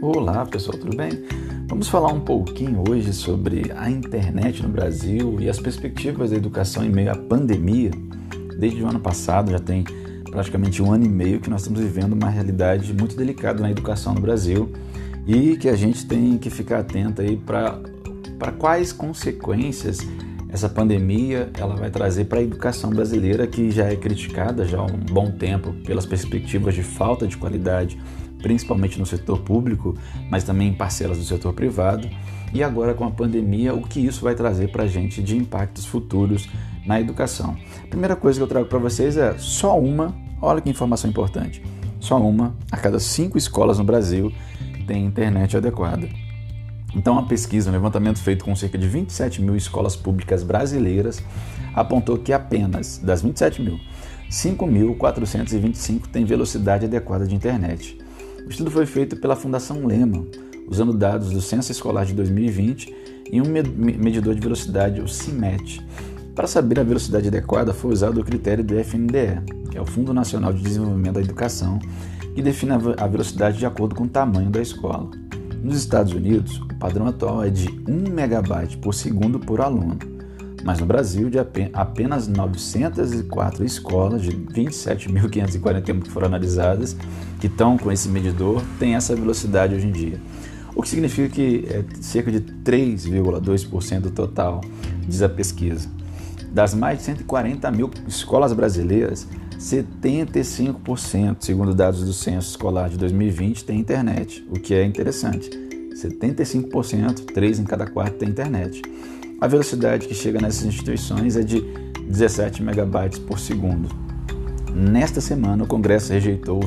Olá pessoal, tudo bem? Vamos falar um pouquinho hoje sobre a internet no Brasil e as perspectivas da educação em meio à pandemia. Desde o ano passado, já tem praticamente um ano e meio que nós estamos vivendo uma realidade muito delicada na educação no Brasil e que a gente tem que ficar atento aí para quais consequências essa pandemia ela vai trazer para a educação brasileira que já é criticada já há um bom tempo pelas perspectivas de falta de qualidade, principalmente no setor público, mas também em parcelas do setor privado. E agora com a pandemia, o que isso vai trazer para a gente de impactos futuros na educação? primeira coisa que eu trago para vocês é só uma, olha que informação importante, só uma a cada cinco escolas no Brasil tem internet adequada. Então, uma pesquisa, um levantamento feito com cerca de 27 mil escolas públicas brasileiras apontou que apenas das 27 mil, 5.425 têm velocidade adequada de internet. O estudo foi feito pela Fundação Lehman, usando dados do Censo Escolar de 2020 e um medidor de velocidade, o CIMET. Para saber a velocidade adequada, foi usado o critério do FNDE, que é o Fundo Nacional de Desenvolvimento da Educação, que define a velocidade de acordo com o tamanho da escola. Nos Estados Unidos, o padrão atual é de 1 megabyte por segundo por aluno, mas no Brasil, de apenas 904 escolas de 27.541 que foram analisadas, que estão com esse medidor, têm essa velocidade hoje em dia. O que significa que é cerca de 3,2% do total, diz a pesquisa. Das mais de 140 mil escolas brasileiras, 75%, segundo dados do Censo Escolar de 2020, tem internet, o que é interessante. 75%, 3 em cada 4 tem internet. A velocidade que chega nessas instituições é de 17 megabytes por segundo. Nesta semana, o Congresso rejeitou,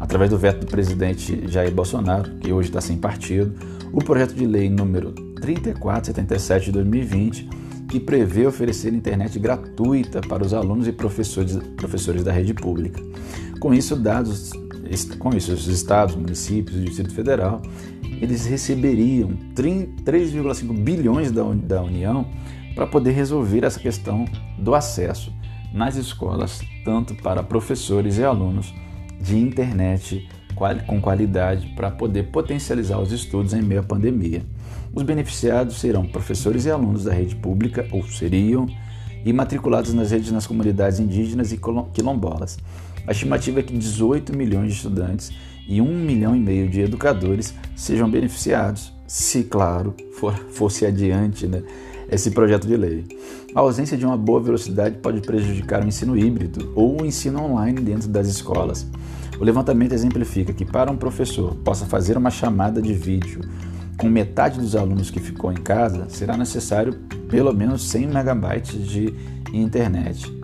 através do veto do presidente Jair Bolsonaro, que hoje está sem partido, o projeto de lei número 3477 de 2020 que prevê oferecer internet gratuita para os alunos e professores, professores da rede pública. Com isso, dados, com isso, os estados, municípios e o Distrito Federal, eles receberiam 3,5 bilhões da, da União para poder resolver essa questão do acesso nas escolas, tanto para professores e alunos, de internet com qualidade para poder potencializar os estudos em meio à pandemia. Os beneficiados serão professores e alunos da rede pública, ou seriam, e matriculados nas redes nas comunidades indígenas e quilombolas. A estimativa é que 18 milhões de estudantes e 1 milhão e meio de educadores sejam beneficiados, se, claro, for, fosse adiante né, esse projeto de lei. A ausência de uma boa velocidade pode prejudicar o ensino híbrido ou o ensino online dentro das escolas. O levantamento exemplifica que, para um professor possa fazer uma chamada de vídeo com metade dos alunos que ficou em casa, será necessário pelo menos 100 megabytes de internet.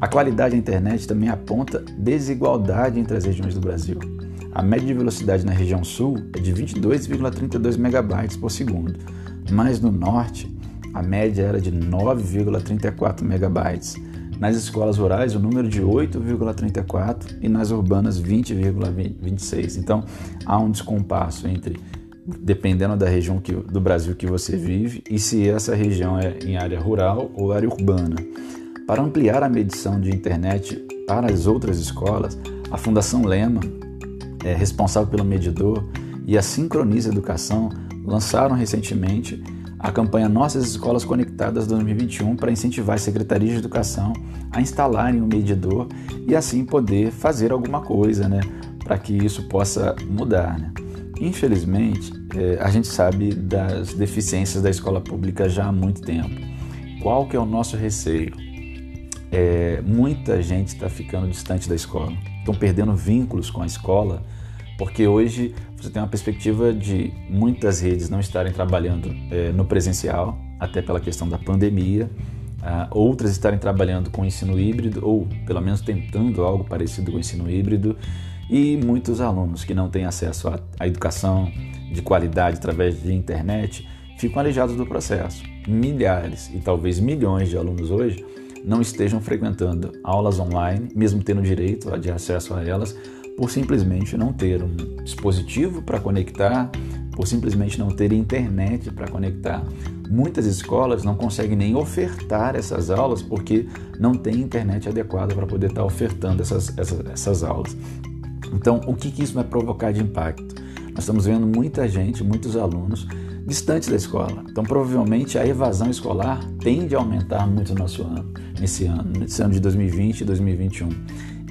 A qualidade da internet também aponta desigualdade entre as regiões do Brasil. A média de velocidade na região sul é de 22,32 megabytes por segundo, mas no norte a média era de 9,34 megabytes. Nas escolas rurais, o número de 8,34 e nas urbanas 20,26. Então, há um descompasso entre dependendo da região que, do Brasil que você vive e se essa região é em área rural ou área urbana. Para ampliar a medição de internet para as outras escolas, a Fundação Lema, é responsável pelo medidor, e a Sincroniza Educação lançaram recentemente a campanha Nossas Escolas Conectadas 2021 para incentivar as secretarias de educação a instalarem o um medidor e assim poder fazer alguma coisa, né, para que isso possa mudar. Né? Infelizmente, é, a gente sabe das deficiências da escola pública já há muito tempo. Qual que é o nosso receio? É, muita gente está ficando distante da escola, estão perdendo vínculos com a escola, porque hoje você tem uma perspectiva de muitas redes não estarem trabalhando é, no presencial, até pela questão da pandemia, uh, outras estarem trabalhando com ensino híbrido, ou pelo menos tentando algo parecido com ensino híbrido, e muitos alunos que não têm acesso à educação de qualidade através de internet ficam aleijados do processo. Milhares e talvez milhões de alunos hoje não estejam frequentando aulas online, mesmo tendo direito de acesso a elas, por simplesmente não ter um dispositivo para conectar, por simplesmente não ter internet para conectar. Muitas escolas não conseguem nem ofertar essas aulas porque não tem internet adequada para poder estar ofertando essas, essas, essas aulas. Então, o que, que isso vai provocar de impacto? Nós estamos vendo muita gente, muitos alunos distantes da escola. Então, provavelmente a evasão escolar tende a aumentar muito no nosso ano, nesse ano, nesse ano de 2020 e 2021.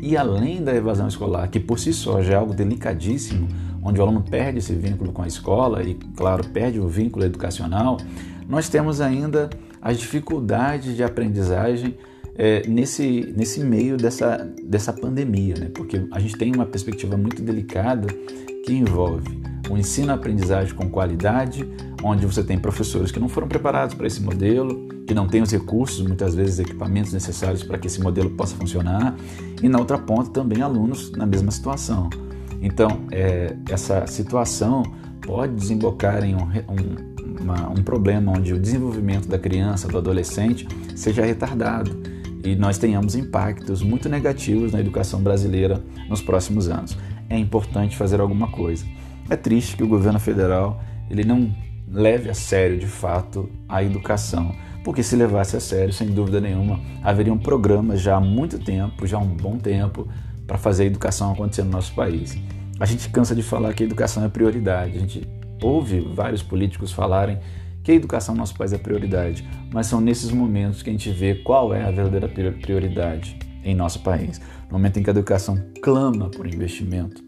E além da evasão escolar, que por si só já é algo delicadíssimo, onde o aluno perde esse vínculo com a escola e, claro, perde o vínculo educacional, nós temos ainda as dificuldades de aprendizagem é, nesse, nesse meio dessa, dessa pandemia, né? porque a gente tem uma perspectiva muito delicada que envolve o ensino-aprendizagem com qualidade, onde você tem professores que não foram preparados para esse modelo, que não têm os recursos, muitas vezes equipamentos necessários para que esse modelo possa funcionar, e na outra ponta também alunos na mesma situação. Então, é, essa situação pode desembocar em um, um, uma, um problema onde o desenvolvimento da criança, do adolescente, seja retardado e nós tenhamos impactos muito negativos na educação brasileira nos próximos anos. É importante fazer alguma coisa. É triste que o governo federal ele não leve a sério de fato a educação, porque se levasse a sério, sem dúvida nenhuma, haveriam programas já há muito tempo, já há um bom tempo, para fazer a educação acontecer no nosso país. A gente cansa de falar que a educação é prioridade, a gente ouve vários políticos falarem que a educação no nosso país é prioridade, mas são nesses momentos que a gente vê qual é a verdadeira prioridade em nosso país. No momento em que a educação clama por investimento,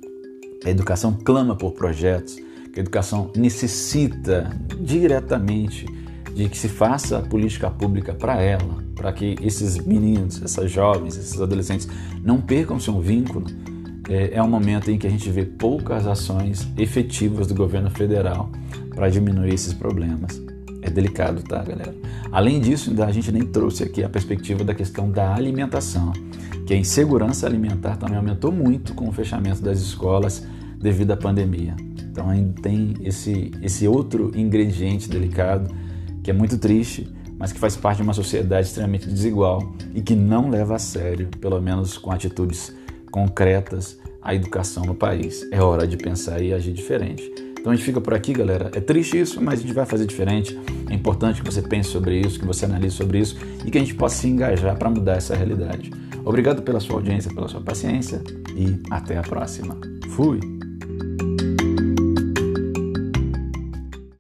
a educação clama por projetos, a educação necessita diretamente de que se faça a política pública para ela, para que esses meninos, essas jovens, esses adolescentes não percam seu vínculo, é, é um momento em que a gente vê poucas ações efetivas do governo federal para diminuir esses problemas. É delicado, tá, galera? Além disso, a gente nem trouxe aqui a perspectiva da questão da alimentação, que a insegurança alimentar também aumentou muito com o fechamento das escolas devido à pandemia. Então ainda tem esse, esse outro ingrediente delicado que é muito triste, mas que faz parte de uma sociedade extremamente desigual e que não leva a sério, pelo menos com atitudes concretas, a educação no país. É hora de pensar e agir diferente. Então a gente fica por aqui, galera. É triste isso, mas a gente vai fazer diferente. É importante que você pense sobre isso, que você analise sobre isso e que a gente possa se engajar para mudar essa realidade. Obrigado pela sua audiência, pela sua paciência e até a próxima. Fui!